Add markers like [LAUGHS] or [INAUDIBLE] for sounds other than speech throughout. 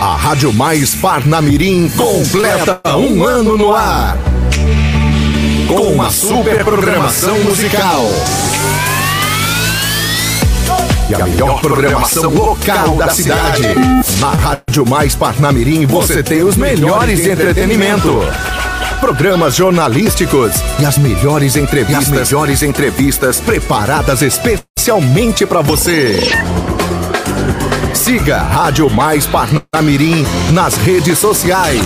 A Rádio Mais Parnamirim completa um ano no ar. Com uma super programação musical. E a melhor programação local da cidade. Na Rádio Mais Parnamirim você tem os melhores entretenimento programas jornalísticos e as melhores entrevistas, as melhores entrevistas preparadas especialmente para você. Siga Rádio Mais Parnamirim nas redes sociais.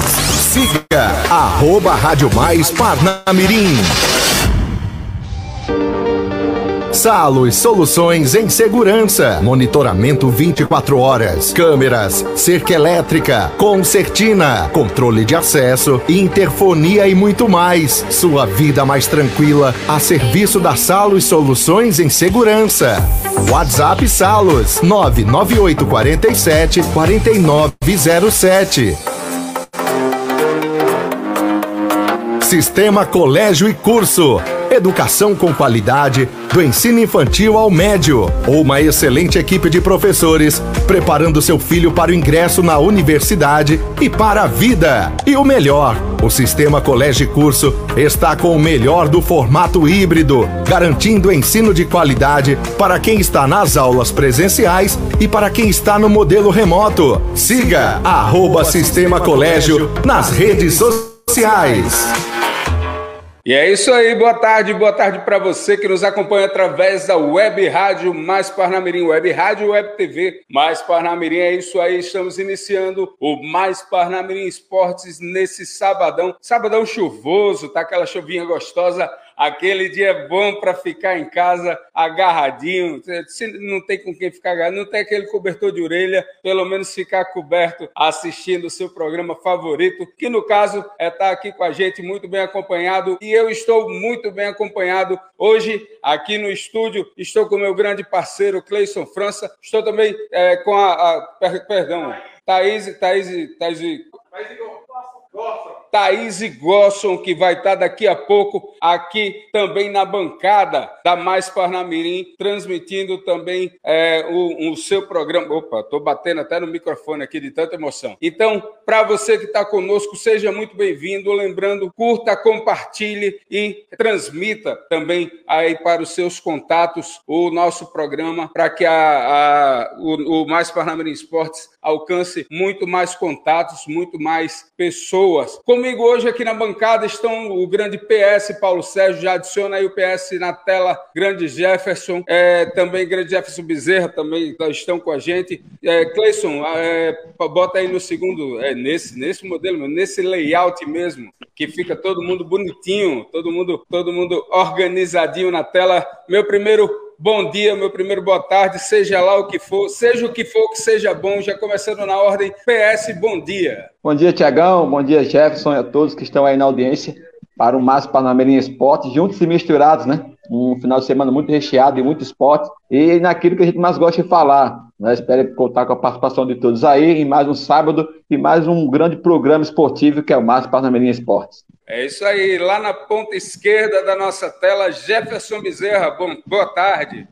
Siga arroba Rádio Mais Parnamirim. Salos Soluções em Segurança. Monitoramento 24 horas. Câmeras, cerca elétrica, concertina, controle de acesso, interfonia e muito mais. Sua vida mais tranquila a serviço da Salos Soluções em Segurança. WhatsApp Salos 99847 4907. Sistema Colégio e Curso Educação com qualidade, do ensino infantil ao médio. Ou uma excelente equipe de professores preparando seu filho para o ingresso na universidade e para a vida. E o melhor, o sistema Colégio Curso está com o melhor do formato híbrido, garantindo ensino de qualidade para quem está nas aulas presenciais e para quem está no modelo remoto. Siga arroba Sistema Colégio nas redes sociais. E é isso aí, boa tarde, boa tarde para você que nos acompanha através da Web Rádio Mais Parnamirim, Web Rádio Web TV Mais Parnamirim. É isso aí, estamos iniciando o Mais Parnamirim Esportes nesse sabadão, sabadão chuvoso, tá aquela chuvinha gostosa aquele dia bom para ficar em casa agarradinho. Se não tem com quem ficar agarrado, não tem aquele cobertor de orelha, pelo menos ficar coberto assistindo o seu programa favorito, que no caso é estar tá aqui com a gente muito bem acompanhado e eu estou muito bem acompanhado hoje aqui no estúdio. Estou com o meu grande parceiro Cleison França, estou também é, com a, a, perdão, Thaís, Thaís, Thaís, Thaís Thaís Gosson, que vai estar daqui a pouco aqui também na bancada da Mais Parnamirim, transmitindo também é, o, o, seu programa. Opa, estou batendo até no microfone aqui de tanta emoção. Então, para você que está conosco, seja muito bem-vindo. Lembrando, curta, compartilhe e transmita também aí para os seus contatos o nosso programa para que a, a, o, o Mais Parnamirim Esportes alcance muito mais contatos, muito mais pessoas. Comigo hoje aqui na bancada estão o grande PS Paulo Sérgio, já adiciona aí o PS na tela, grande Jefferson, é, também grande Jefferson Bezerra também estão com a gente. É, Cleison, é, bota aí no segundo, é nesse, nesse modelo, nesse layout mesmo, que fica todo mundo bonitinho, todo mundo, todo mundo organizadinho na tela. Meu primeiro bom dia, meu primeiro boa tarde, seja lá o que for, seja o que for que seja bom, já começando na ordem, PS, bom dia. Bom dia, Tiagão, bom dia, Jefferson e a todos que estão aí na audiência para o Márcio Panamerinha Esporte, juntos e misturados, né? Um final de semana muito recheado e muito esporte, e naquilo que a gente mais gosta de falar. Né? Espero contar com a participação de todos aí em mais um sábado e mais um grande programa esportivo que é o Márcio Panamerinha Esportes. É isso aí, lá na ponta esquerda da nossa tela, Jefferson Bezerra. Bom, boa tarde.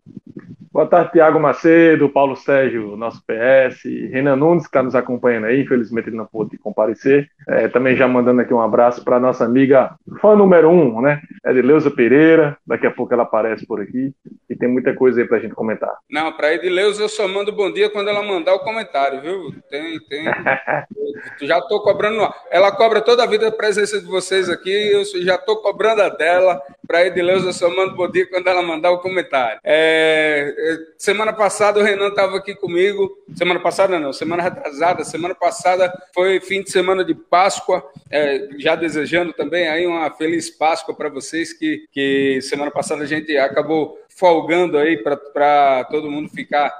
Boa tarde, Tiago Macedo, Paulo Sérgio, nosso PS, Renan Nunes, que está nos acompanhando aí, infelizmente ele não pôde comparecer. É, também já mandando aqui um abraço para nossa amiga fã número um, né? Edileuza Pereira, daqui a pouco ela aparece por aqui e tem muita coisa aí para a gente comentar. Não, para Edileuza eu só mando bom dia quando ela mandar o comentário, viu? Tem, tem. [LAUGHS] já estou cobrando. Ela cobra toda a vida a presença de vocês aqui, eu já estou cobrando a dela. Para Edileuza eu só mando bom dia quando ela mandar o comentário. É semana passada o Renan estava aqui comigo. Semana passada não, semana retrasada. Semana passada foi fim de semana de Páscoa. É, já desejando também aí uma feliz Páscoa para vocês que, que semana passada a gente acabou folgando aí para todo mundo ficar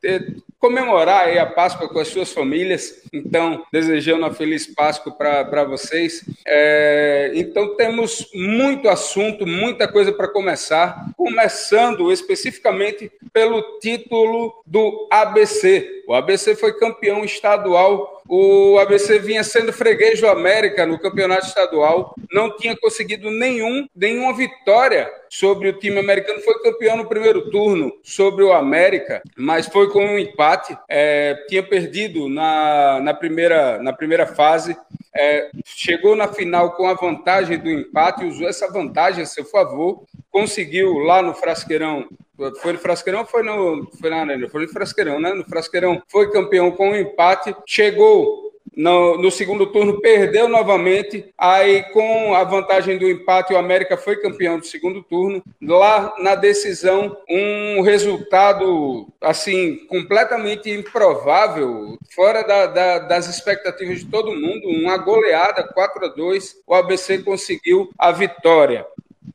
ter, comemorar a Páscoa com as suas famílias. Então, desejando uma feliz Páscoa para vocês. É, então, temos muito assunto, muita coisa para começar. Começando especificamente pelo título do ABC. O ABC foi campeão estadual. O ABC vinha sendo freguês do América no campeonato estadual, não tinha conseguido nenhum, nenhuma vitória sobre o time americano. Foi campeão no primeiro turno sobre o América, mas foi com um empate. É, tinha perdido na, na, primeira, na primeira fase, é, chegou na final com a vantagem do empate, usou essa vantagem a seu favor, conseguiu lá no Frasqueirão foi no Frasqueirão foi no, foi na Arena? Foi no Frasqueirão, né? No Frasqueirão foi campeão com um empate, chegou no, no, segundo turno perdeu novamente. Aí, com a vantagem do empate, o América foi campeão do segundo turno. Lá na decisão, um resultado assim completamente improvável, fora da, da, das expectativas de todo mundo. Uma goleada 4 a 2. O ABC conseguiu a vitória.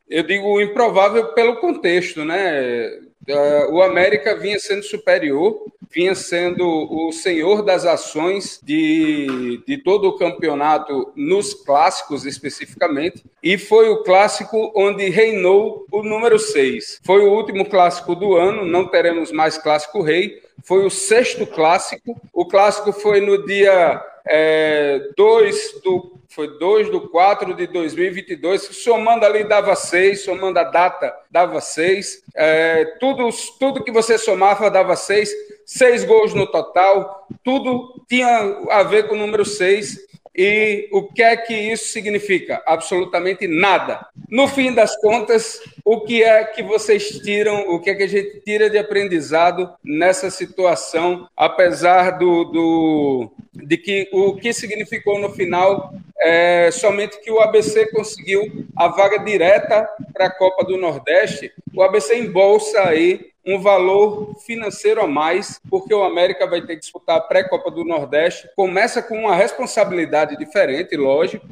Eu digo improvável pelo contexto, né? É, o América vinha sendo superior, vinha sendo o senhor das ações de, de todo o campeonato nos clássicos especificamente, e foi o clássico onde reinou o número 6. Foi o último clássico do ano, não teremos mais clássico rei, foi o sexto clássico. O clássico foi no dia 2 é, do foi 2 do 4 de 2022, somando ali dava 6, somando a data dava 6, é, tudo, tudo que você somava dava 6, 6 gols no total, tudo tinha a ver com o número 6, e o que é que isso significa? Absolutamente nada. No fim das contas, o que é que vocês tiram, o que é que a gente tira de aprendizado nessa situação, apesar do, do de que o que significou no final é somente que o ABC conseguiu a vaga direta para a Copa do Nordeste. O ABC embolsa aí um valor financeiro a mais, porque o América vai ter que disputar a pré-copa do Nordeste. Começa com uma responsabilidade diferente, lógico,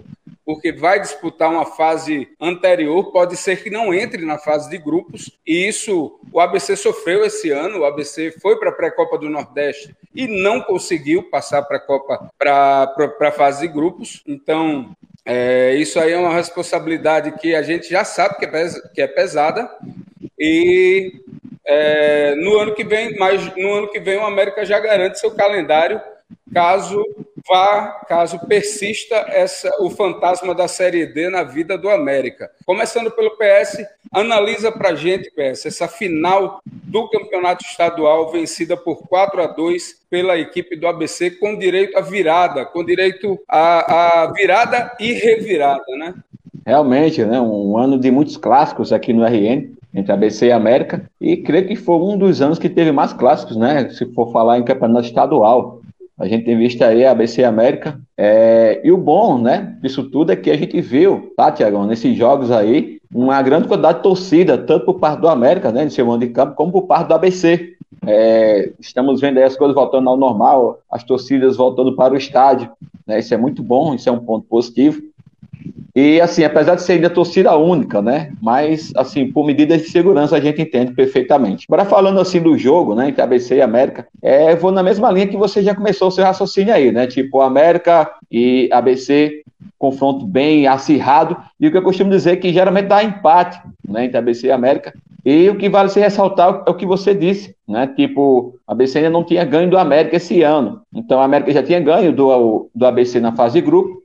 porque vai disputar uma fase anterior, pode ser que não entre na fase de grupos, e isso o ABC sofreu esse ano. O ABC foi para a pré-copa do Nordeste e não conseguiu passar para a Copa para a fase de grupos. Então, é, isso aí é uma responsabilidade que a gente já sabe que é, que é pesada e é, no ano que vem, mas no ano que vem o América já garante seu calendário caso vá, caso persista essa, o fantasma da Série D na vida do América. Começando pelo PS, analisa para gente, PS, essa final do campeonato estadual vencida por 4 a 2 pela equipe do ABC com direito à virada, com direito à, à virada e revirada, né? Realmente, né, um ano de muitos clássicos aqui no RN entre ABC e América, e creio que foi um dos anos que teve mais clássicos, né? Se for falar em campeonato estadual. A gente tem visto aí a ABC e América. É... E o bom, né, disso tudo é que a gente viu, tá, Tiagão, nesses jogos aí, uma grande quantidade de torcida, tanto por parte do América, né, de seu mando de campo, como por parte do ABC. É... Estamos vendo aí as coisas voltando ao normal, as torcidas voltando para o estádio. Né? Isso é muito bom, isso é um ponto positivo. E assim, apesar de ser ainda torcida única, né? Mas assim, por medidas de segurança a gente entende perfeitamente. Agora falando assim do jogo, né, entre ABC e América, é, vou na mesma linha que você já começou o seu raciocínio aí, né? Tipo, América e ABC confronto bem acirrado, e o que eu costumo dizer é que geralmente dá empate, né, entre ABC e América. E o que vale se ressaltar é o que você disse, né? Tipo, a ABC ainda não tinha ganho do América esse ano. Então a América já tinha ganho do, do ABC na fase de grupo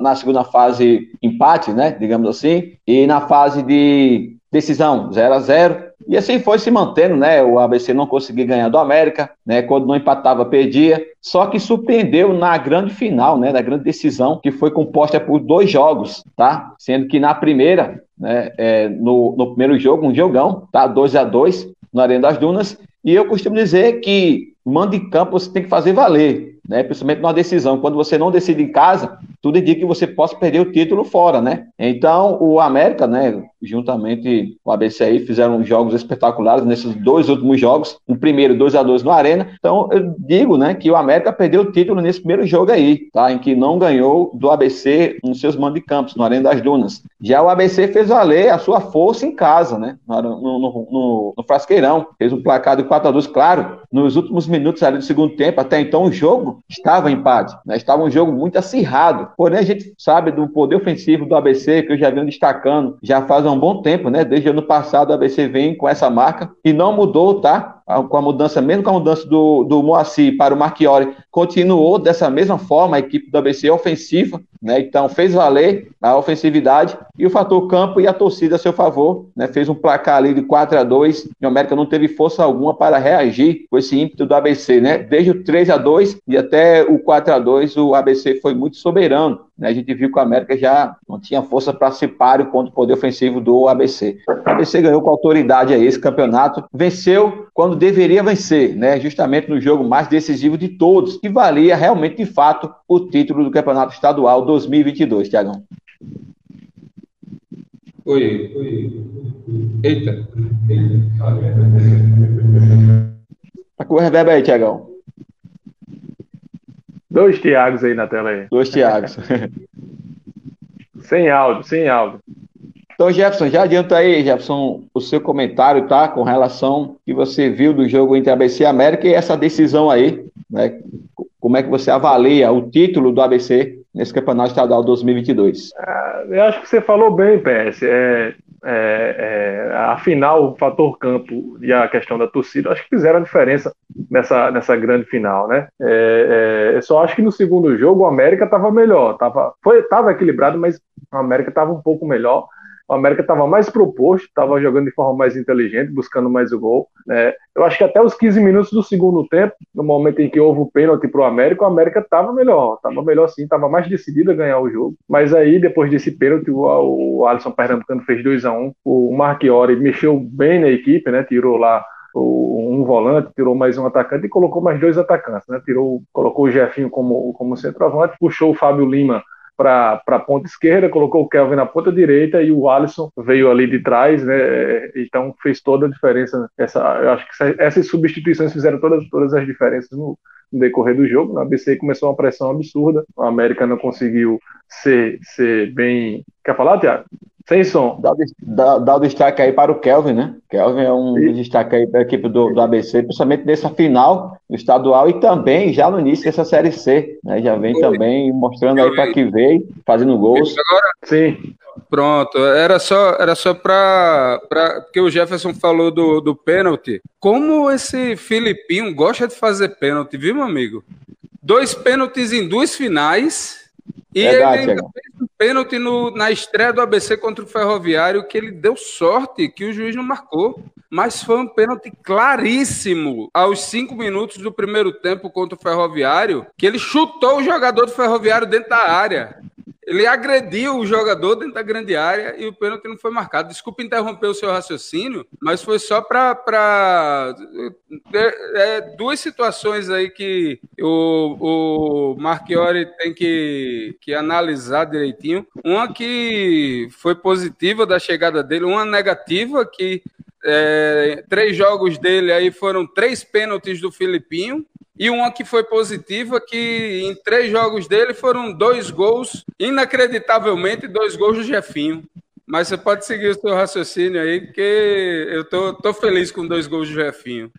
na segunda fase empate, né, digamos assim, e na fase de decisão 0 a 0 e assim foi se mantendo, né? O ABC não conseguia ganhar do América, né? Quando não empatava, perdia. Só que surpreendeu na grande final, né? Da grande decisão, que foi composta por dois jogos, tá? Sendo que na primeira, né? É, no, no primeiro jogo, um jogão, tá? 2 a 2 na Arena das Dunas. E eu costumo dizer que mando de campo você tem que fazer valer né? Principalmente numa decisão. Quando você não decide em casa, tudo indica que você possa perder o título fora, né? Então, o América, né, juntamente com o ABC aí, fizeram jogos espetaculares nesses dois últimos jogos. No primeiro, 2 a 2 no Arena. Então, eu digo, né, que o América perdeu o título nesse primeiro jogo aí, tá? Em que não ganhou do ABC nos seus mandos de campos, no Arena das Dunas. Já o ABC fez valer a sua força em casa, né? No, no, no, no Frasqueirão. Fez um placar de 4 a 2 claro. Nos últimos minutos ali do segundo tempo, até então o jogo estava em empate, né? estava um jogo muito acirrado. Porém, a gente sabe do poder ofensivo do ABC, que eu já venho destacando já faz um bom tempo, né? Desde o ano passado o ABC vem com essa marca e não mudou, tá? Com a mudança, mesmo com a mudança do, do Moacir para o Marchiori, continuou dessa mesma forma a equipe do ABC ofensiva, né? Então fez valer a ofensividade e o fator campo e a torcida a seu favor, né? Fez um placar ali de 4 a 2 e o América não teve força alguma para reagir com esse ímpeto do ABC, né? Desde o 3 a 2 e até o 4 a 2 o ABC foi muito soberano, né? A gente viu que o América já não tinha força para se páreo contra o poder ofensivo do ABC. O ABC ganhou com autoridade aí esse campeonato, venceu quando deveria vencer, né? Justamente no jogo mais decisivo de todos, que valia realmente de fato o título do Campeonato Estadual 2022, Tiagão. Oi, oi. Eita. Tá com o reverb aí, Tiagão. Dois Tiagos aí na tela aí. Dois Tiagos. [LAUGHS] sem áudio, sem áudio. Então, Jefferson, já adianta aí, Jefferson, o seu comentário, tá? Com relação que você viu do jogo entre ABC e América e essa decisão aí, né? Como é que você avalia o título do ABC nesse Campeonato Estadual 2022? Ah, eu acho que você falou bem, PS. É, é, é, afinal, o fator campo e a questão da torcida, acho que fizeram a diferença nessa, nessa grande final, né? É, é, eu só acho que no segundo jogo o América estava melhor, estava tava equilibrado, mas o América estava um pouco melhor. O América estava mais proposto, estava jogando de forma mais inteligente, buscando mais o gol. Né? Eu acho que até os 15 minutos do segundo tempo, no momento em que houve o pênalti para o América, o América estava melhor, estava melhor sim, estava mais decidido a ganhar o jogo. Mas aí, depois desse pênalti, o, o Alisson Pernambucano fez 2 a 1 um, O Marchiori mexeu bem na equipe, né? tirou lá um volante, tirou mais um atacante e colocou mais dois atacantes, né? Tirou, colocou o Jefinho como, como centroavante, puxou o Fábio Lima para a ponta esquerda, colocou o Kelvin na ponta direita e o Alisson veio ali de trás, né? Então fez toda a diferença. Essa, eu acho que essas substituições fizeram todas, todas as diferenças no, no decorrer do jogo. Na ABC começou uma pressão absurda, a América não conseguiu ser, ser bem. Quer falar, Tiago? Sem som. Dá, dá, dá, o destaque aí para o Kelvin, né? Kelvin é um e... destaque aí para a equipe do, do ABC, principalmente nessa final do estadual e também já no início dessa Série C. Né? Já vem Oi. também mostrando aí para que veio, fazendo gols. Agora, sim. Pronto, era só era só para porque o Jefferson falou do, do pênalti. Como esse Filipinho gosta de fazer pênalti, viu, meu amigo? Dois pênaltis em duas finais e Verdade, ele ainda fez pênalti no, na estreia do ABC contra o Ferroviário, que ele deu sorte que o juiz não marcou. Mas foi um pênalti claríssimo aos cinco minutos do primeiro tempo contra o Ferroviário, que ele chutou o jogador do Ferroviário dentro da área. Ele agrediu o jogador dentro da grande área e o pênalti não foi marcado. Desculpa interromper o seu raciocínio, mas foi só para é, é, duas situações aí que o, o Marchiori tem que, que analisar direitinho. Uma que foi positiva da chegada dele, uma negativa que é, três jogos dele aí foram três pênaltis do Filipinho e uma que foi positiva, que em três jogos dele foram dois gols, inacreditavelmente, dois gols do Jefinho. Mas você pode seguir o seu raciocínio aí, porque eu tô, tô feliz com dois gols do Jefinho.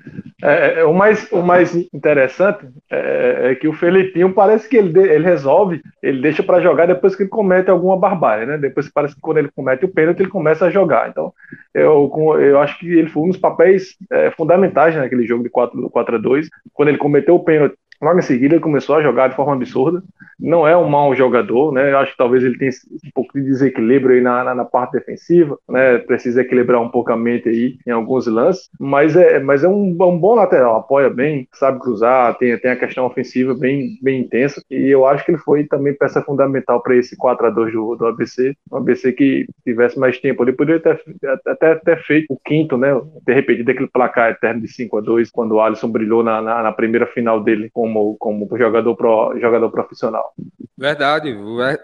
É, é, o, mais, o mais interessante é, é, que o Felipinho parece que ele, ele resolve, ele deixa para jogar depois que ele comete alguma barbárie, né? Depois parece que quando ele comete o pênalti, ele começa a jogar. Então, eu, eu acho que ele foi um dos papéis é, fundamentais naquele jogo de 4, 4 a 2 Quando ele cometeu o pênalti, Logo em seguida começou a jogar de forma absurda. Não é um mau jogador, né? Eu acho que talvez ele tenha um pouco de desequilíbrio aí na, na, na, parte defensiva, né? Precisa equilibrar um pouco a mente aí em alguns lances, mas é, mas é um, um bom lateral, apoia bem, sabe cruzar, tem, tem a questão ofensiva bem, bem intensa. E eu acho que ele foi também peça fundamental para esse 4 a 2 do, do ABC. O ABC que tivesse mais tempo, ele poderia ter, até ter feito o quinto, né? Ter repetido aquele placar eterno de 5 a 2 quando o Alisson brilhou na, na, na primeira final dele com como, como jogador, pro, jogador profissional. Verdade,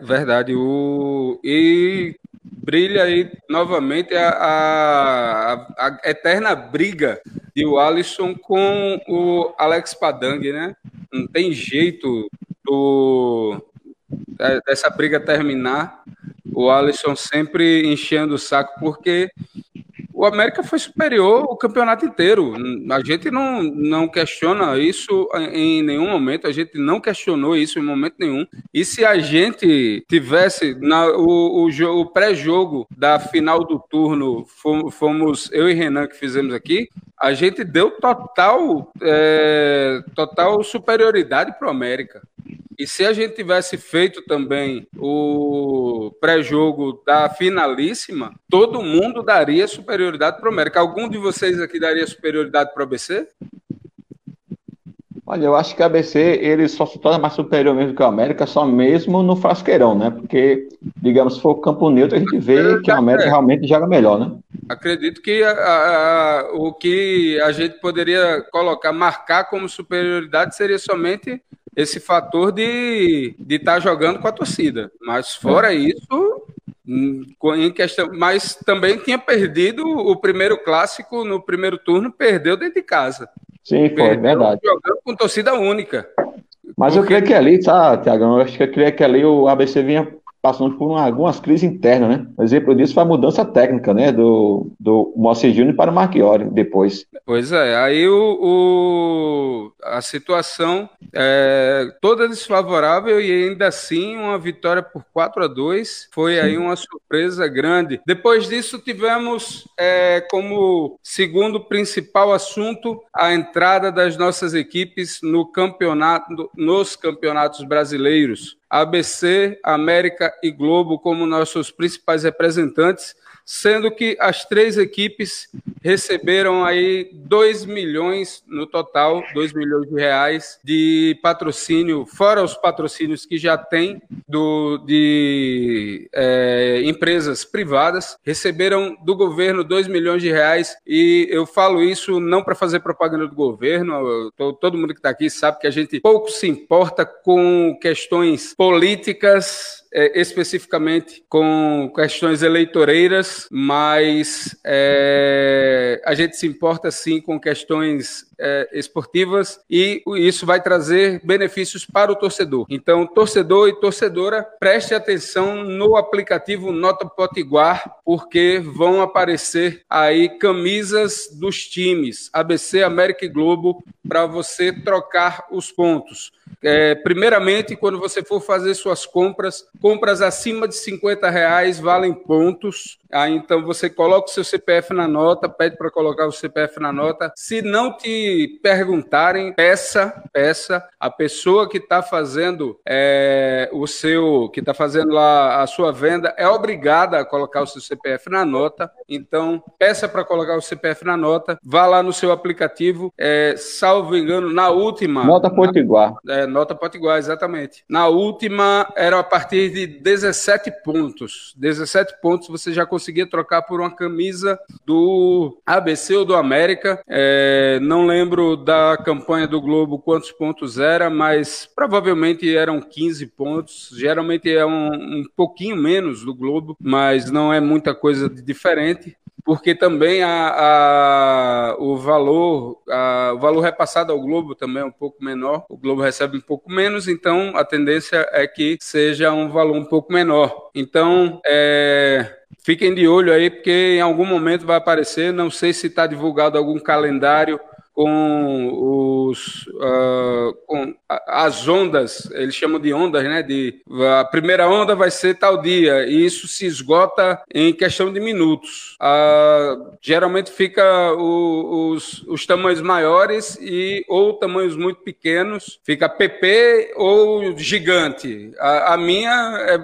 verdade. O, e brilha aí novamente a, a, a, eterna briga de o Alisson com o Alex Padang, né? Não tem jeito do, dessa briga terminar. O Alisson sempre enchendo o saco, porque o América foi superior o campeonato inteiro. A gente não, não questiona isso em nenhum momento, a gente não questionou isso em momento nenhum. E se a gente tivesse na, o, o, o pré-jogo da final do turno, fomos eu e Renan que fizemos aqui, a gente deu total, é, total superioridade para o América. E se a gente tivesse feito também o pré-jogo da finalíssima, todo mundo daria superioridade para o América. Algum de vocês aqui daria superioridade para o ABC? Olha, eu acho que o ABC ele só se torna mais superior mesmo que o América, só mesmo no Frasqueirão, né? Porque, digamos, se for o campo neutro, a gente vê que o América realmente joga melhor, né? Acredito que a, a, o que a gente poderia colocar, marcar como superioridade seria somente esse fator de estar tá jogando com a torcida. Mas fora é. isso, hum, em questão, mas também tinha perdido o primeiro clássico no primeiro turno, perdeu dentro de casa. Sim, foi perdeu verdade. Jogando com torcida única. Mas Porque... eu creio que ali, tá, Tiagão? Eu acho que eu creio que ali o ABC vinha passando por uma, algumas crises internas, né? Um exemplo disso foi a mudança técnica, né? Do, do Moacir Júnior para o Marchiori depois. Pois é, aí o, o a situação é toda desfavorável e ainda assim uma vitória por 4 a 2 foi aí uma surpresa grande. Depois disso tivemos é, como segundo principal assunto a entrada das nossas equipes no campeonato, nos campeonatos brasileiros. ABC, América e Globo como nossos principais representantes sendo que as três equipes receberam aí 2 milhões no total, 2 milhões de reais de patrocínio, fora os patrocínios que já tem do, de é, empresas privadas, receberam do governo 2 milhões de reais. E eu falo isso não para fazer propaganda do governo, tô, todo mundo que está aqui sabe que a gente pouco se importa com questões políticas é, especificamente com questões eleitoreiras, mas é, a gente se importa sim com questões é, esportivas e isso vai trazer benefícios para o torcedor. Então, torcedor e torcedora, preste atenção no aplicativo Nota Potiguar, porque vão aparecer aí camisas dos times ABC, América e Globo para você trocar os pontos. É, primeiramente, quando você for fazer suas compras, compras acima de 50 reais valem pontos. Aí então você coloca o seu CPF na nota, pede para colocar o CPF na nota. Se não te perguntarem, peça, peça. A pessoa que está fazendo é, o seu, que está fazendo lá a sua venda, é obrigada a colocar o seu CPF na nota. Então, peça para colocar o CPF na nota. Vá lá no seu aplicativo. É, salvo engano, na última. Nota Potiguar. É, nota Potiguar, exatamente. Na última era a partir de 17 pontos. 17 pontos você já conseguia trocar por uma camisa do ABC ou do América. É, não lembro da campanha do Globo quantos pontos era, mas provavelmente eram 15 pontos. Geralmente é um, um pouquinho menos do Globo, mas não é muita coisa diferente porque também a, a, o valor a, o valor repassado ao Globo também é um pouco menor. O Globo recebe um pouco menos, então a tendência é que seja um valor um pouco menor. Então, é, Fiquem de olho aí, porque em algum momento vai aparecer. Não sei se está divulgado algum calendário com os uh, com as ondas, eles chamam de ondas, né? De a primeira onda vai ser tal dia e isso se esgota em questão de minutos. Uh, geralmente fica o, os, os tamanhos maiores e ou tamanhos muito pequenos, fica PP ou gigante. A, a minha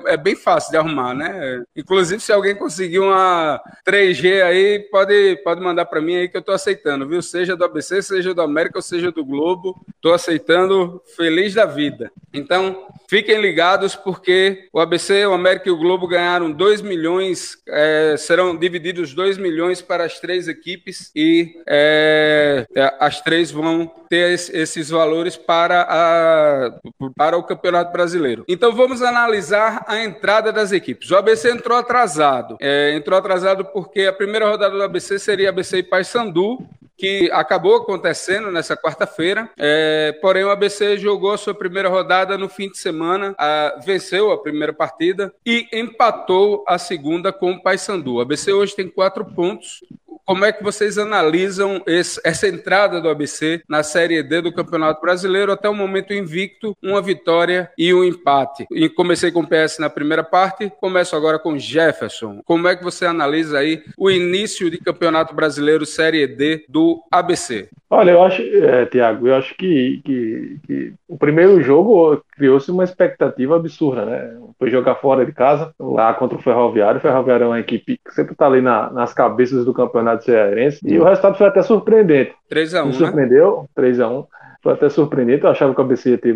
é, é, bem fácil de arrumar, né? Inclusive se alguém conseguir uma 3G aí, pode pode mandar para mim aí que eu estou aceitando, viu? Seja do ABC seja do América ou seja do Globo, estou aceitando feliz da vida. Então, fiquem ligados porque o ABC, o América e o Globo ganharam 2 milhões, é, serão divididos 2 milhões para as três equipes e é, as três vão ter esses valores para, a, para o Campeonato Brasileiro. Então, vamos analisar a entrada das equipes. O ABC entrou atrasado. É, entrou atrasado porque a primeira rodada do ABC seria ABC e Paysandu, que acabou acontecendo nessa quarta-feira. É, porém, o ABC jogou a sua primeira rodada no fim de semana, a, venceu a primeira partida e empatou a segunda com o Paysandu. O ABC hoje tem quatro pontos como é que vocês analisam esse, essa entrada do ABC na Série D do Campeonato Brasileiro até o momento invicto, uma vitória e um empate. E comecei com o PS na primeira parte, começo agora com Jefferson. Como é que você analisa aí o início de Campeonato Brasileiro Série D do ABC? Olha, eu acho, é, Tiago, eu acho que, que, que, o primeiro jogo criou-se uma expectativa absurda, né? Foi jogar fora de casa, lá contra o Ferroviário. O Ferroviário é uma equipe que sempre está ali na, nas cabeças do campeonato cearense. E o resultado foi até surpreendente. 3x1. Me né? surpreendeu, né? 3x1. Foi até surpreendente, eu achava que o ABC ia ter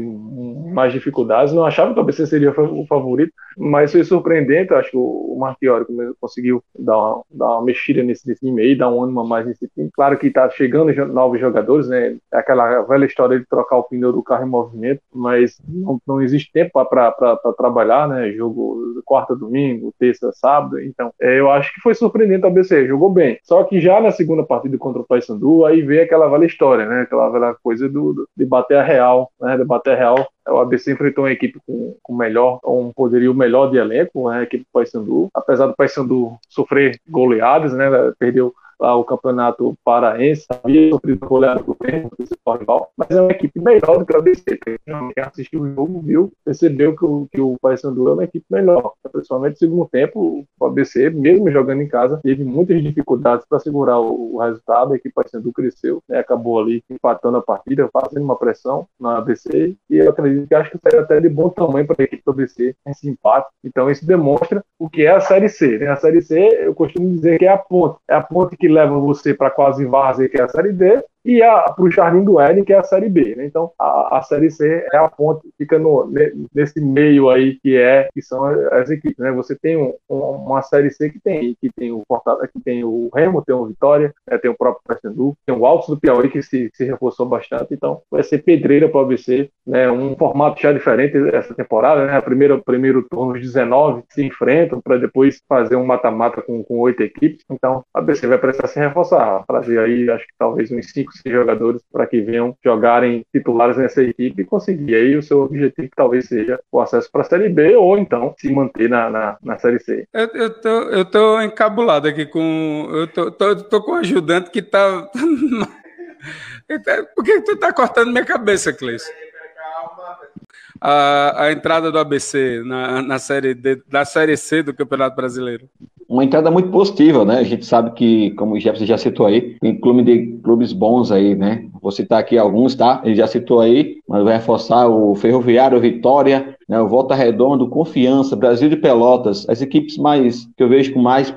mais dificuldades, não achava que o ABC seria o favorito, mas foi surpreendente, eu acho que o Marchiori conseguiu dar uma, dar uma mexida nesse time aí, dar um ânimo a mais nesse time. Claro que está chegando novos jogadores, né? É aquela velha história de trocar o pneu do carro em movimento, mas não, não existe tempo para trabalhar, né? Jogo quarta, domingo, terça, sábado, então é, eu acho que foi surpreendente o ABC, jogou bem. Só que já na segunda partida contra o Paysandu, aí veio aquela velha história, né? Aquela velha coisa do, de bater a real, né? De bater a real. O ABC enfrentou uma equipe com, com melhor, um poderio melhor de elenco, né? A equipe do Paysandu. Apesar do Paysandu sofrer goleadas, né? Perdeu o campeonato paraense, havia sofrido goleada do Grêmio, principal rival, mas é uma equipe melhor do que a ABC. Quem assistiu o jogo viu, percebeu que o, que o Paysandu é uma equipe melhor. Principalmente no segundo tempo, o ABC, mesmo jogando em casa, teve muitas dificuldades para segurar o, o, resultado. A equipe Paysandu cresceu, né, acabou ali empatando a partida, fazendo uma pressão na ABC, e eu acredito que acho que seria até de bom tamanho para a equipe do ABC esse empate. Então isso demonstra o que é a Série C. Né? A Série C, eu costumo dizer que é a ponte. É a ponte que leva você para quase várzea, que é a Série D, e para o Jardim do Éden, que é a Série B. Né? Então, a, a, Série C é a ponte, fica no, nesse meio aí que é que são as equipes. Né? Você tem um, uma Série C que tem que tem o Fortaleza, que tem o Remo, tem o Vitória, né? tem o próprio Paysandu, tem o Altos do Piauí que se, se reforçou bastante. Então, vai ser pedreira para o ABC, né? um formato já diferente essa temporada. Né? A primeira, primeiro turno, os 19 se enfrentam para depois fazer um mata-mata com oito equipes. Então, a ABC vai precisar se reforçar, trazer aí, acho que talvez uns 5 cinco, seis jogadores para que venham jogarem titulares nessa equipe e conseguir aí o seu objetivo, que talvez seja o acesso para a Série B ou então se manter na, na, na Série C. Eu, eu, tô, eu tô encabulado aqui com. Eu tô, tô, tô com um ajudante que tá. [LAUGHS] Por que tu tá cortando minha cabeça, Cleiton? A, a, entrada do ABC na, na série D, da série C do Campeonato Brasileiro? Uma entrada muito positiva, né? A gente sabe que, como o Jefferson já citou aí, tem clube de clubes bons aí, né? Vou citar aqui alguns, tá? Ele já citou aí, mas vai reforçar o Ferroviário, Vitória, né? o Volta Redondo, Confiança, Brasil de Pelotas, as equipes mais que eu vejo com mais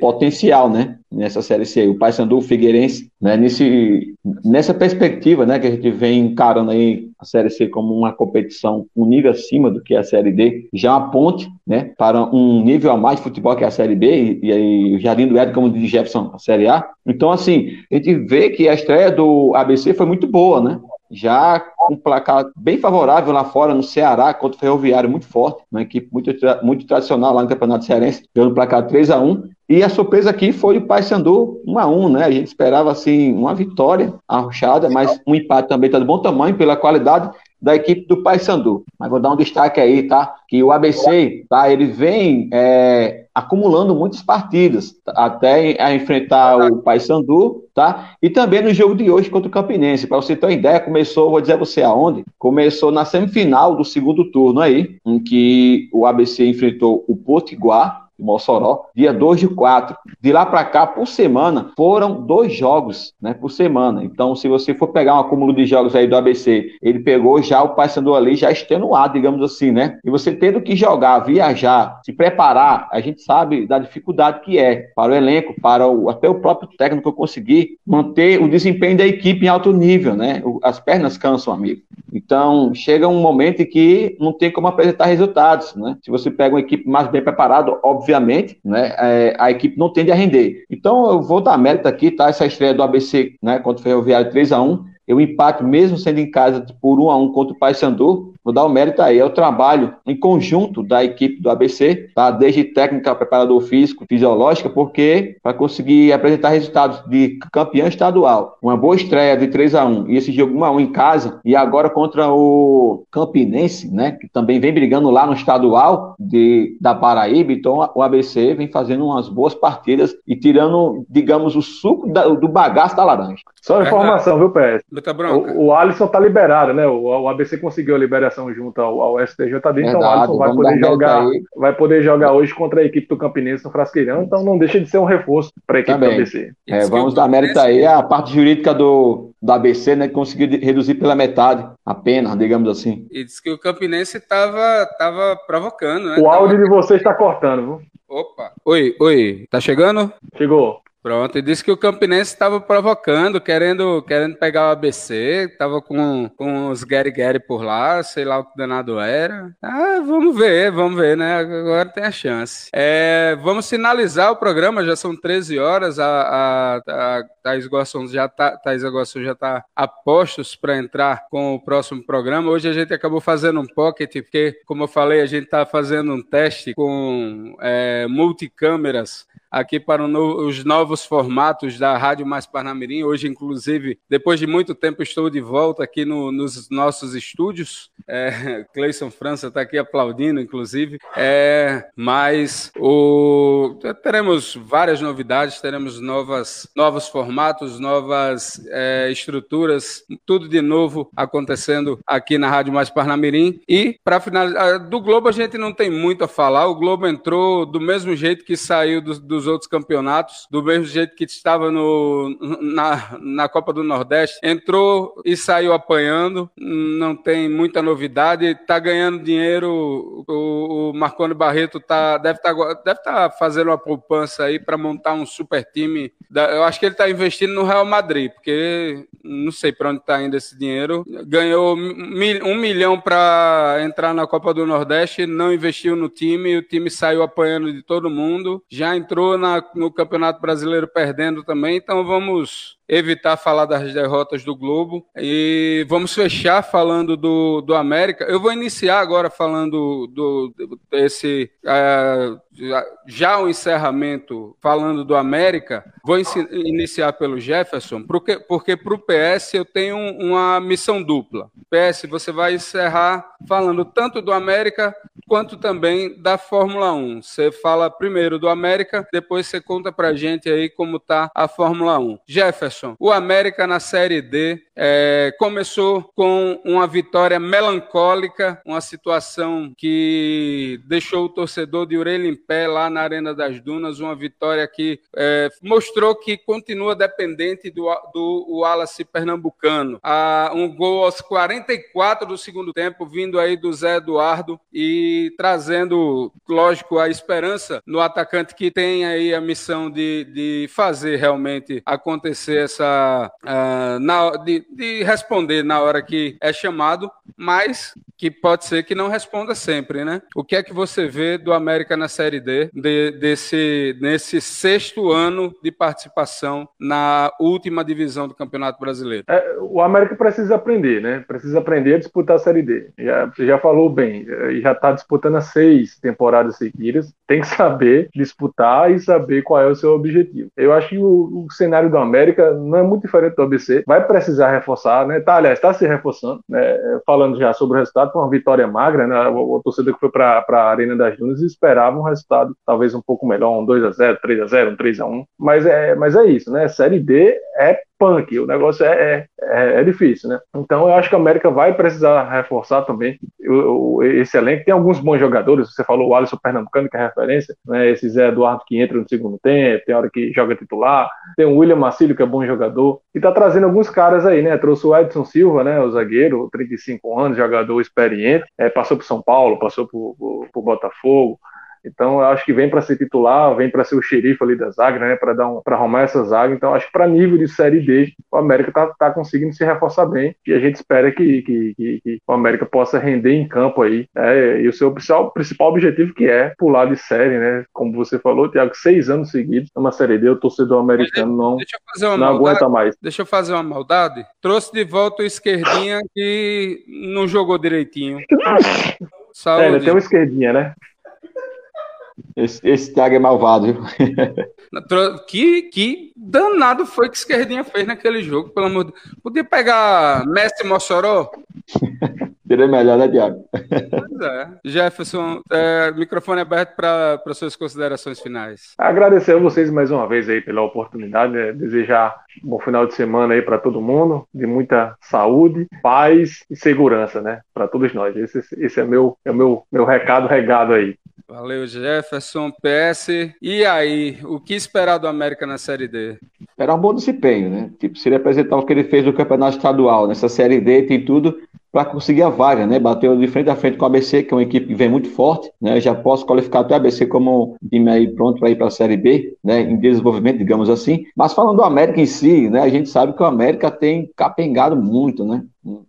potencial, né? Nessa série C, o Paysandu, o Figueirense, né? Nesse, nessa perspectiva, né? Que a gente vem encarando aí a série C como uma competição um nível acima do que a série D, já uma ponte, né? Para um nível a mais de futebol que a série B e, aí o Jardim do Éden como de Jefferson a série A. Então, assim, a gente vê que a estreia do ABC foi muito boa, né? já com um placar bem favorável lá fora, no Ceará, contra o Ferroviário, muito forte, uma equipe muito, muito tradicional lá no Campeonato Cearense, pelo placar 3 a 1 E a surpresa aqui foi o Paysandu 1 a 1 né? A gente esperava, assim, uma vitória arrochada, mas um empate também está de bom tamanho pela qualidade da equipe do Paysandu. Mas vou dar um destaque aí, tá? Que o ABC, tá? Ele vem é, acumulando muitas partidas até a enfrentar o Paysandu, tá? E também no jogo de hoje contra o Campinense. Para você ter uma ideia, começou, vou dizer a você aonde? Começou na semifinal do segundo turno aí, em que o ABC enfrentou o Potiguar de Mossoró, dia 2 de 4. De lá para cá, por semana, foram dois jogos, né, por semana. Então, se você for pegar um acúmulo de jogos aí do ABC, ele pegou já o Paysandu ali já extenuado, digamos assim, né? E você tendo que jogar, viajar, se preparar, a gente sabe da dificuldade que é para o elenco, para o, até o próprio técnico conseguir manter o desempenho da equipe em alto nível, né? As pernas cansam, amigo. Então, chega um momento em que não tem como apresentar resultados, né? Se você pega uma equipe mais bem preparada, obviamente, né, é, a equipe não tende a render. Então, eu vou dar mérito aqui, tá? Essa estreia do ABC, né, contra o Ferroviário 3 a 1 eu empate mesmo sendo em casa por 1 a 1 contra o Paysandu, vou dar o um mérito aí, é o trabalho em conjunto da equipe do ABC, tá? desde técnica, preparador físico, fisiológica, porque para conseguir apresentar resultados de campeão estadual, uma boa estreia de 3 a 1 e esse jogo 1 a 1 em casa, e agora contra o Campinense, né, que também vem brigando lá no estadual de, da Paraíba, então o ABC vem fazendo umas boas partidas e tirando, digamos, o suco da, do bagaço da laranja. Só informação, viu, PS? O, o Alisson tá liberado, né? O, o, ABC conseguiu a liberação junto ao, ao STJD, Verdade, então o Alisson vai poder jogar, vai poder jogar hoje contra a equipe do Campinense no Frasqueirão, então não deixa de ser um reforço para a equipe também. do ABC. É, vamos dar mérito aí a parte jurídica do, do ABC, né? Que conseguiu reduzir pela metade a pena, digamos assim. E disse que o Campinense estava tava provocando, né? O áudio de você está cortando, viu? Opa. Oi, oi. Tá chegando? Chegou. Pronto, e disse que o Campinense estava provocando, querendo, querendo pegar o ABC, estava com, com os Gary Gary por lá, sei lá o que danado era. Ah, vamos ver, vamos ver, né? Agora tem a chance. É, vamos finalizar o programa, já são 13 horas, a, a, a Thais Gosson já está tá a postos para entrar com o próximo programa. Hoje a gente acabou fazendo um pocket, porque, como eu falei, a gente está fazendo um teste com é, multicâmeras aqui para os novos formatos da Rádio Mais Parnamirim. Hoje, inclusive, depois de muito tempo, estou de volta aqui no, nos nossos estúdios. É, [LAUGHS] Cleison França está aqui aplaudindo, inclusive. É, mas o, teremos várias novidades, teremos novas, novos formatos, novas é, estruturas, tudo de novo acontecendo aqui na Rádio Mais Parnamirim. E, para finalizar, do Globo a gente não tem muito a falar. O Globo entrou do mesmo jeito que saiu do, dos outros campeonatos, do mesmo jeito que estava no, na, na Copa do Nordeste. Entrou e saiu apanhando, não tem muita novidade, está ganhando dinheiro. O, o Marconi Barreto tá, deve estar tá, deve tá fazendo uma poupança aí para montar um super time. Eu acho que ele está investindo no Real Madrid, porque não sei para onde está indo esse dinheiro. Ganhou um milhão para entrar na Copa do Nordeste, não investiu no time, o time saiu apanhando de todo mundo. Já entrou na, no Campeonato Brasileiro perdendo também, então vamos evitar falar das derrotas do Globo e vamos fechar falando do, do América. Eu vou iniciar agora falando do desse uh, já o encerramento falando do América. Vou iniciar pelo Jefferson porque porque para o PS eu tenho uma missão dupla. PS você vai encerrar falando tanto do América quanto também da Fórmula 1. Você fala primeiro do América, depois você conta para gente aí como tá a Fórmula 1. Jefferson Jefferson, o América na Série D é, começou com uma vitória melancólica, uma situação que deixou o torcedor de orelha em pé lá na Arena das Dunas, uma vitória que é, mostrou que continua dependente do, do Wallace pernambucano. Ah, um gol aos 44 do segundo tempo, vindo aí do Zé Eduardo e trazendo, lógico, a esperança no atacante que tem aí a missão de, de fazer realmente acontecer essa uh, na, de, de responder na hora que é chamado, mas que pode ser que não responda sempre, né? O que é que você vê do América na Série D de, desse nesse sexto ano de participação na última divisão do Campeonato Brasileiro? É, o América precisa aprender, né? Precisa aprender a disputar a Série D. Já, já falou bem, já está disputando as seis temporadas seguidas. Tem que saber disputar e saber qual é o seu objetivo. Eu acho que o, o cenário do América não é muito diferente do ABC. Vai precisar reforçar, né? Tá, aliás, está se reforçando, né? Falando já sobre o resultado, foi uma vitória magra, né? O, o torcedor que foi para a Arena das Dunas esperava um resultado talvez um pouco melhor, um 2x0, 3x0, um 3x1. Mas é, mas é isso, né? Série D é punk, o negócio é, é, é, difícil, né? Então eu acho que a América vai precisar reforçar também esse elenco. Tem alguns bons jogadores, você falou o Alisson Pernambucano, que é referência, né? Esse Zé Eduardo que entra no segundo tempo, tem hora que joga titular, tem o William Macílio, que é bom jogador, e tá trazendo alguns caras aí, né? Trouxe o Edson Silva, né? O zagueiro, 35 anos, jogador experiente, é, passou por São Paulo, passou por, por, por Botafogo, Então, eu acho que vem para ser titular, vem para ser o xerife ali da zaga, né? Para dar um, para arrumar essa zaga. Então, acho que para nível de Série D, o América tá, tá conseguindo se reforçar bem e a gente espera que, que, que, que o América possa render em campo aí. Né? E o seu principal, principal objetivo que é pular de série, né? Como você falou, Thiago, seis anos seguidos numa Série D, o torcedor americano não, não maldade, aguenta mais. Deixa eu fazer uma maldade. Trouxe de volta o esquerdinha que não jogou direitinho. Saúde. [LAUGHS] É, tem uma esquerdinha, né? Esse, esse Thiago é malvado, viu? Que, que danado foi que Esquerdinha fez naquele jogo, pelo amor de Deus. Podia pegar Mestre Mossoró? [LAUGHS] Seria melhor, né, Thiago? Pois é. Jefferson, é, microfone aberto para suas considerações finais. Agradecer a vocês mais uma vez aí pela oportunidade, né? desejar um bom final de semana aí para todo mundo, de muita saúde, paz e segurança, né, para todos nós. Esse, esse é meu é meu meu recado regado aí. Valeu, Jefferson, PS. E aí, o que esperar do América na Série D? Esperar um bom desempenho, né? Tipo, se ele apresentar o que ele fez no Campeonato Estadual, nessa Série D, tem tudo para conseguir a vaga, né? Bateu de frente a frente com o ABC, que é uma equipe que vem muito forte, né? já posso qualificar até o ABC como time aí pronto para ir para a Série B, né? Em desenvolvimento, digamos assim. Mas falando do América em si, né? A gente sabe que o América tem capengado muito, né?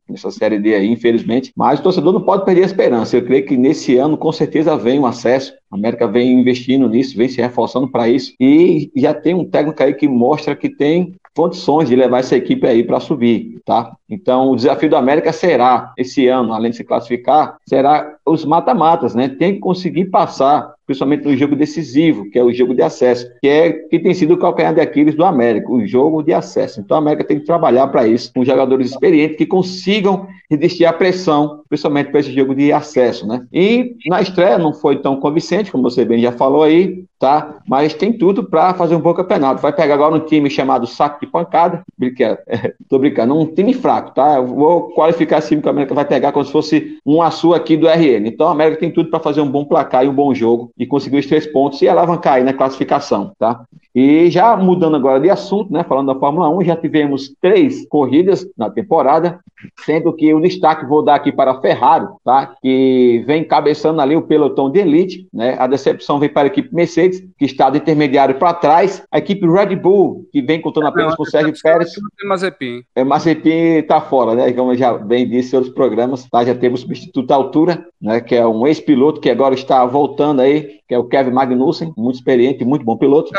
nessa Série D aí, infelizmente. Mas o torcedor não pode perder a esperança. Eu creio que nesse ano, com certeza, vem um acesso. A América vem investindo nisso, vem se reforçando para isso. E já tem um técnico aí que mostra que tem condições de levar essa equipe aí para subir, tá? Então, o desafio do América será, esse ano, além de se classificar, será os mata-matas, né? Tem que conseguir passar principalmente no jogo decisivo, que é o jogo de acesso, que é que tem sido o calcanhar de Aquiles do América, o jogo de acesso. Então a América tem que trabalhar para isso, com jogadores experientes que consigam resistir à pressão, principalmente para esse jogo de acesso, né? E na estreia não foi tão convincente, como você bem já falou aí, tá? Mas tem tudo para fazer um bom campeonato. Vai pegar agora um time chamado Saco de Pancada, brincadeira, [LAUGHS] tô brincando, um time fraco, tá? Eu vou qualificar esse time que a América vai pegar como se fosse um açu aqui do RN. Então a América tem tudo para fazer um bom placar e um bom jogo e conseguir os três pontos e alavancar aí na classificação, tá? E já mudando agora de assunto, né, falando da Fórmula 1, já tivemos três corridas na temporada, sendo que o destaque vou dar aqui para a Ferrari, tá? Que vem cabeçando ali o pelotão de elite, né? A decepção vem para a equipe Mercedes, que está de intermediário para trás, a equipe Red Bull, que vem contando apenas Não, com o Sérgio Pérez. Mazepin. É, Mazepin está fora, né? Como eu já bem disse em outros programas, tá? Já teve o substituto à altura, né? Que é um ex-piloto que agora está voltando aí que é o Kevin Magnussen, muito experiente, muito bom piloto.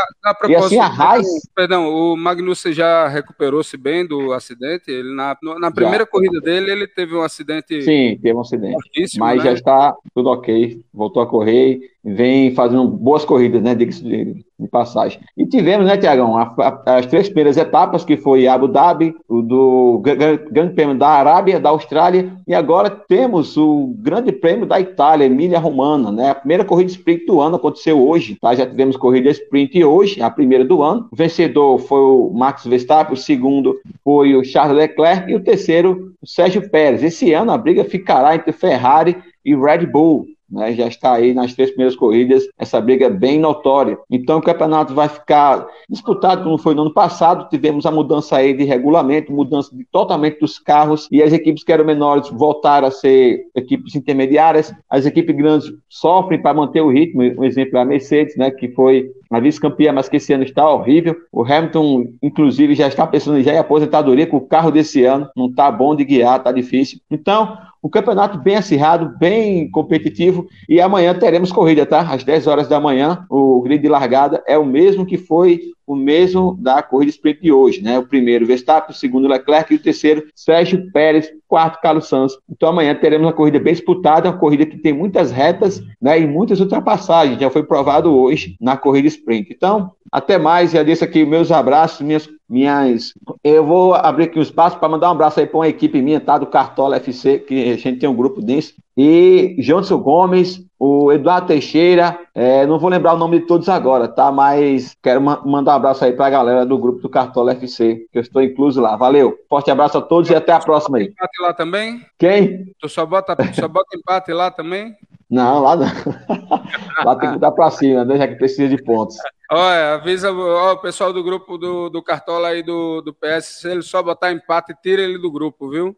E assim a Haas... Perdão, o Magnussen já recuperou-se bem do acidente? Ele na, na primeira já. corrida dele, ele teve um acidente... Sim, teve um acidente, mas né? já está tudo ok, voltou a correr vem fazendo boas corridas, né? De, de, de passagem. E tivemos, né, Tiagão, as três primeiras etapas, que foi Abu Dhabi, o do Grande Prêmio da Arábia, da Austrália, e agora temos o Grande Prêmio da Itália, Emília Romana, né? A primeira corrida sprint do ano aconteceu hoje, tá? Já tivemos corrida sprint hoje, a primeira do ano. O vencedor foi o Max Verstappen, o segundo foi o Charles Leclerc e o terceiro, o Sérgio Pérez. Esse ano a briga ficará entre Ferrari e Red Bull né, já está aí nas três primeiras corridas, essa briga é bem notória. Então o campeonato vai ficar disputado como foi no ano passado, tivemos a mudança aí de regulamento, mudança de, totalmente dos carros, e as equipes que eram menores voltaram a ser equipes intermediárias, as equipes grandes sofrem para manter o ritmo, um exemplo é a Mercedes, né, que foi a vice-campeã, mas que esse ano está horrível. O Hamilton, inclusive, já está pensando já em aposentadoria, com o carro desse ano. Não está bom de guiar, está difícil. Então, o campeonato bem acirrado, bem competitivo. E amanhã teremos corrida, tá? Às 10 horas da manhã, o grid de largada é o mesmo que foi o mesmo da corrida sprint de hoje, né? O primeiro Verstappen, o segundo Leclerc e o terceiro Sérgio Pérez, quarto Carlos Santos. Então amanhã teremos uma corrida bem disputada, uma corrida que tem muitas retas, né? E muitas ultrapassagens. Já foi provado hoje na corrida sprint. Então até mais, agradeço aqui meus abraços, minhas, minhas. Eu vou abrir aqui um espaço para mandar um abraço aí para uma equipe minha, tá? Do Cartola FC, que a gente tem um grupo disso. E Johnson Gomes, o Eduardo Teixeira, é, não vou lembrar o nome de todos agora, tá? Mas quero ma mandar um abraço aí para a galera do grupo do Cartola FC, que eu estou incluso lá. Valeu. Forte abraço a todos e até a próxima aí. Empate lá também? Quem? Tu só bota, só bota empate lá também? Não, lá não. [LAUGHS] lá tem que dar para cima, né? Já que precisa de pontos. Olha, avisa ó, o pessoal do grupo do, do Cartola aí do, do PS, se ele só botar empate, tira ele do grupo, viu?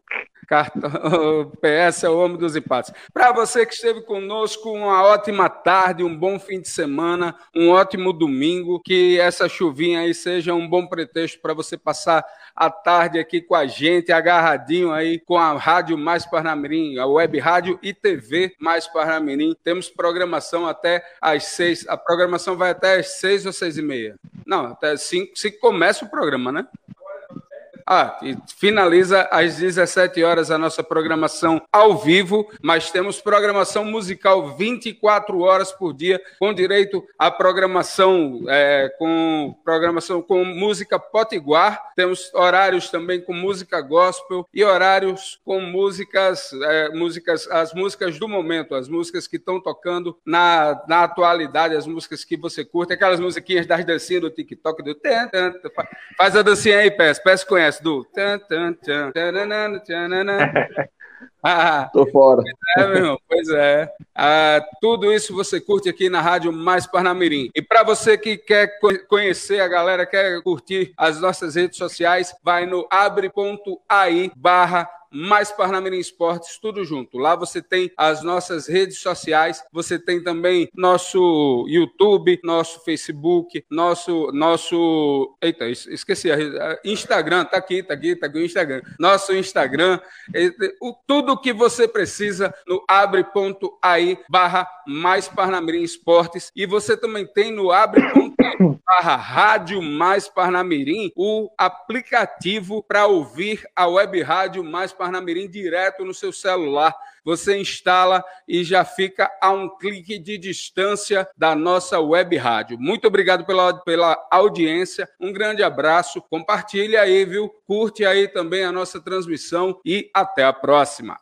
[LAUGHS] O PS é o homem dos empates. Para você que esteve conosco, uma ótima tarde, um bom fim de semana, um ótimo domingo. Que essa chuvinha aí seja um bom pretexto para você passar a tarde aqui com a gente, agarradinho aí com a Rádio Mais Parnamirim, a Web Rádio e TV Mais Parnamirim. Temos programação até às seis. A programação vai até às seis ou seis e meia. Não, até cinco, se começa o programa, né? Ah, e finaliza às 17 horas a nossa programação ao vivo, mas temos programação musical 24 horas por dia, com direito à programação é, com programação com música potiguar. Temos horários também com música gospel e horários com músicas, é, músicas, as músicas do momento, as músicas que estão tocando na, na atualidade, as músicas que você curte, aquelas musiquinhas das dancinhas do TikTok do faz a dancinha aí, Pés, Pés conhece do. [LAUGHS] Ah, Tô fora. É, meu irmão, pois é. Ah, tudo isso você curte aqui na Rádio Mais Parnamirim. E para você que quer conhecer a galera, quer curtir as nossas redes sociais, vai no abre.ai barra mais Parnamirim Esportes, tudo junto. Lá você tem as nossas redes sociais, você tem também nosso YouTube, nosso Facebook, nosso nosso, eita, esqueci, Instagram, tá aqui, tá aqui, tá aqui o Instagram. Nosso Instagram, o tudo que você precisa no abre.ai barra mais Parnamirim Esportes e você também tem no abre.ai [COUGHS] barra Rádio Mais Parnamirim o aplicativo para ouvir a web rádio Mais Parnamirim direto no seu celular. Você instala e já fica a um clique de distância da nossa web rádio. Muito obrigado pela, pela audiência, um grande abraço, compartilhe aí, viu? Curte aí também a nossa transmissão e até a próxima.